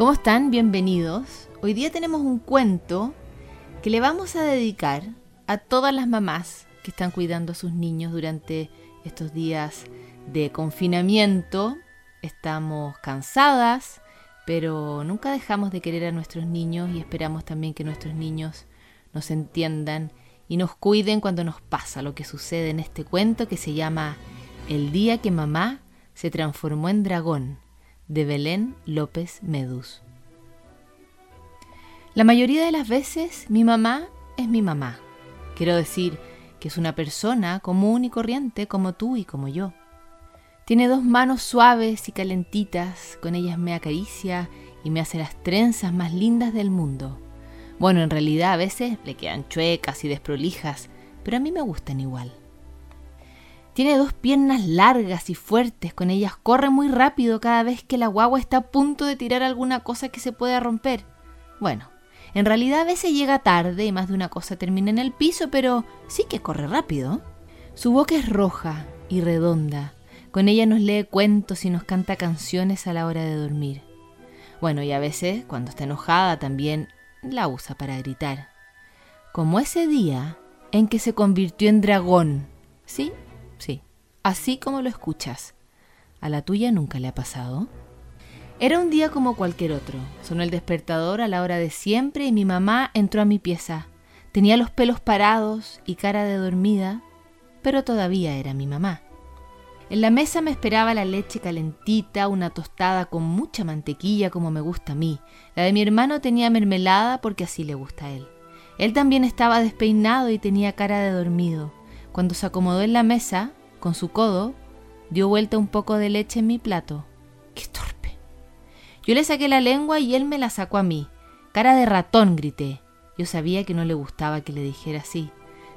¿Cómo están? Bienvenidos. Hoy día tenemos un cuento que le vamos a dedicar a todas las mamás que están cuidando a sus niños durante estos días de confinamiento. Estamos cansadas, pero nunca dejamos de querer a nuestros niños y esperamos también que nuestros niños nos entiendan y nos cuiden cuando nos pasa lo que sucede en este cuento que se llama El día que mamá se transformó en dragón de Belén López Medus. La mayoría de las veces mi mamá es mi mamá. Quiero decir que es una persona común y corriente como tú y como yo. Tiene dos manos suaves y calentitas, con ellas me acaricia y me hace las trenzas más lindas del mundo. Bueno, en realidad a veces le quedan chuecas y desprolijas, pero a mí me gustan igual. Tiene dos piernas largas y fuertes, con ellas corre muy rápido cada vez que la guagua está a punto de tirar alguna cosa que se pueda romper. Bueno, en realidad a veces llega tarde y más de una cosa termina en el piso, pero sí que corre rápido. Su boca es roja y redonda. Con ella nos lee cuentos y nos canta canciones a la hora de dormir. Bueno, y a veces, cuando está enojada, también la usa para gritar. Como ese día en que se convirtió en dragón. ¿Sí? Sí, así como lo escuchas. ¿A la tuya nunca le ha pasado? Era un día como cualquier otro. Sonó el despertador a la hora de siempre y mi mamá entró a mi pieza. Tenía los pelos parados y cara de dormida, pero todavía era mi mamá. En la mesa me esperaba la leche calentita, una tostada con mucha mantequilla como me gusta a mí. La de mi hermano tenía mermelada porque así le gusta a él. Él también estaba despeinado y tenía cara de dormido. Cuando se acomodó en la mesa, con su codo, dio vuelta un poco de leche en mi plato. ¡Qué torpe! Yo le saqué la lengua y él me la sacó a mí. Cara de ratón, grité. Yo sabía que no le gustaba que le dijera así.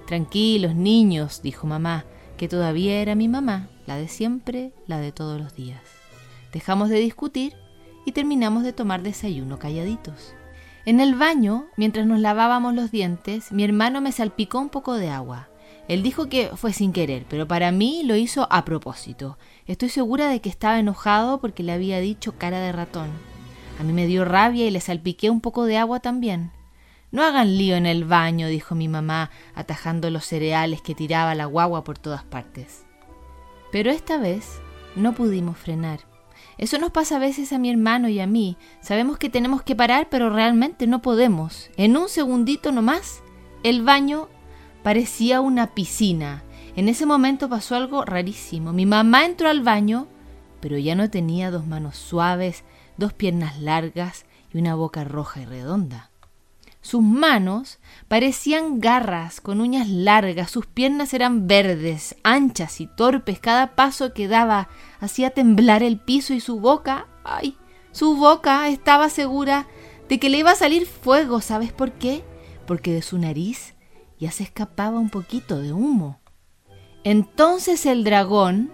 Tranquilos, niños, dijo mamá, que todavía era mi mamá, la de siempre, la de todos los días. Dejamos de discutir y terminamos de tomar desayuno calladitos. En el baño, mientras nos lavábamos los dientes, mi hermano me salpicó un poco de agua. Él dijo que fue sin querer, pero para mí lo hizo a propósito. Estoy segura de que estaba enojado porque le había dicho cara de ratón. A mí me dio rabia y le salpiqué un poco de agua también. No hagan lío en el baño, dijo mi mamá, atajando los cereales que tiraba la guagua por todas partes. Pero esta vez no pudimos frenar. Eso nos pasa a veces a mi hermano y a mí. Sabemos que tenemos que parar, pero realmente no podemos. En un segundito nomás, el baño parecía una piscina. En ese momento pasó algo rarísimo. Mi mamá entró al baño, pero ya no tenía dos manos suaves, dos piernas largas y una boca roja y redonda. Sus manos parecían garras con uñas largas, sus piernas eran verdes, anchas y torpes, cada paso que daba hacía temblar el piso y su boca, ay, su boca estaba segura de que le iba a salir fuego, ¿sabes por qué? Porque de su nariz ya se escapaba un poquito de humo. Entonces el dragón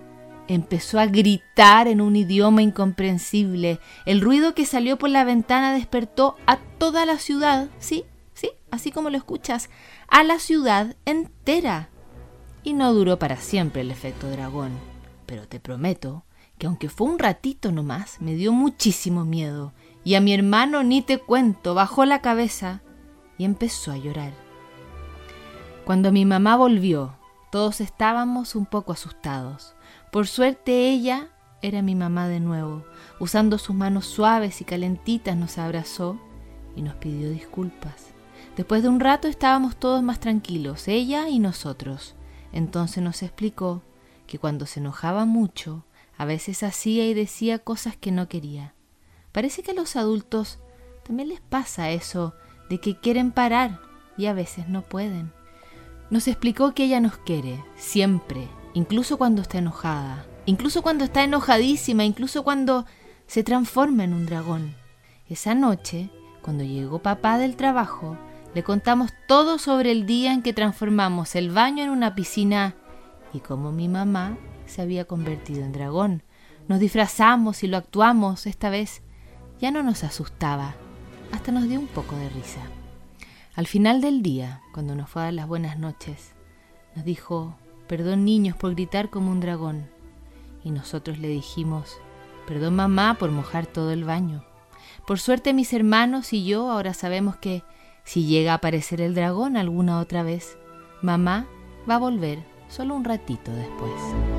empezó a gritar en un idioma incomprensible. El ruido que salió por la ventana despertó a toda la ciudad, sí, sí, así como lo escuchas, a la ciudad entera. Y no duró para siempre el efecto dragón, pero te prometo que aunque fue un ratito nomás, me dio muchísimo miedo, y a mi hermano ni te cuento, bajó la cabeza y empezó a llorar. Cuando mi mamá volvió, todos estábamos un poco asustados. Por suerte ella era mi mamá de nuevo. Usando sus manos suaves y calentitas nos abrazó y nos pidió disculpas. Después de un rato estábamos todos más tranquilos, ella y nosotros. Entonces nos explicó que cuando se enojaba mucho, a veces hacía y decía cosas que no quería. Parece que a los adultos también les pasa eso de que quieren parar y a veces no pueden. Nos explicó que ella nos quiere, siempre, incluso cuando está enojada, incluso cuando está enojadísima, incluso cuando se transforma en un dragón. Esa noche, cuando llegó papá del trabajo, le contamos todo sobre el día en que transformamos el baño en una piscina y cómo mi mamá se había convertido en dragón. Nos disfrazamos y lo actuamos esta vez. Ya no nos asustaba, hasta nos dio un poco de risa. Al final del día, cuando nos fue a dar las buenas noches, nos dijo, perdón niños por gritar como un dragón. Y nosotros le dijimos, perdón mamá por mojar todo el baño. Por suerte mis hermanos y yo ahora sabemos que si llega a aparecer el dragón alguna otra vez, mamá va a volver solo un ratito después.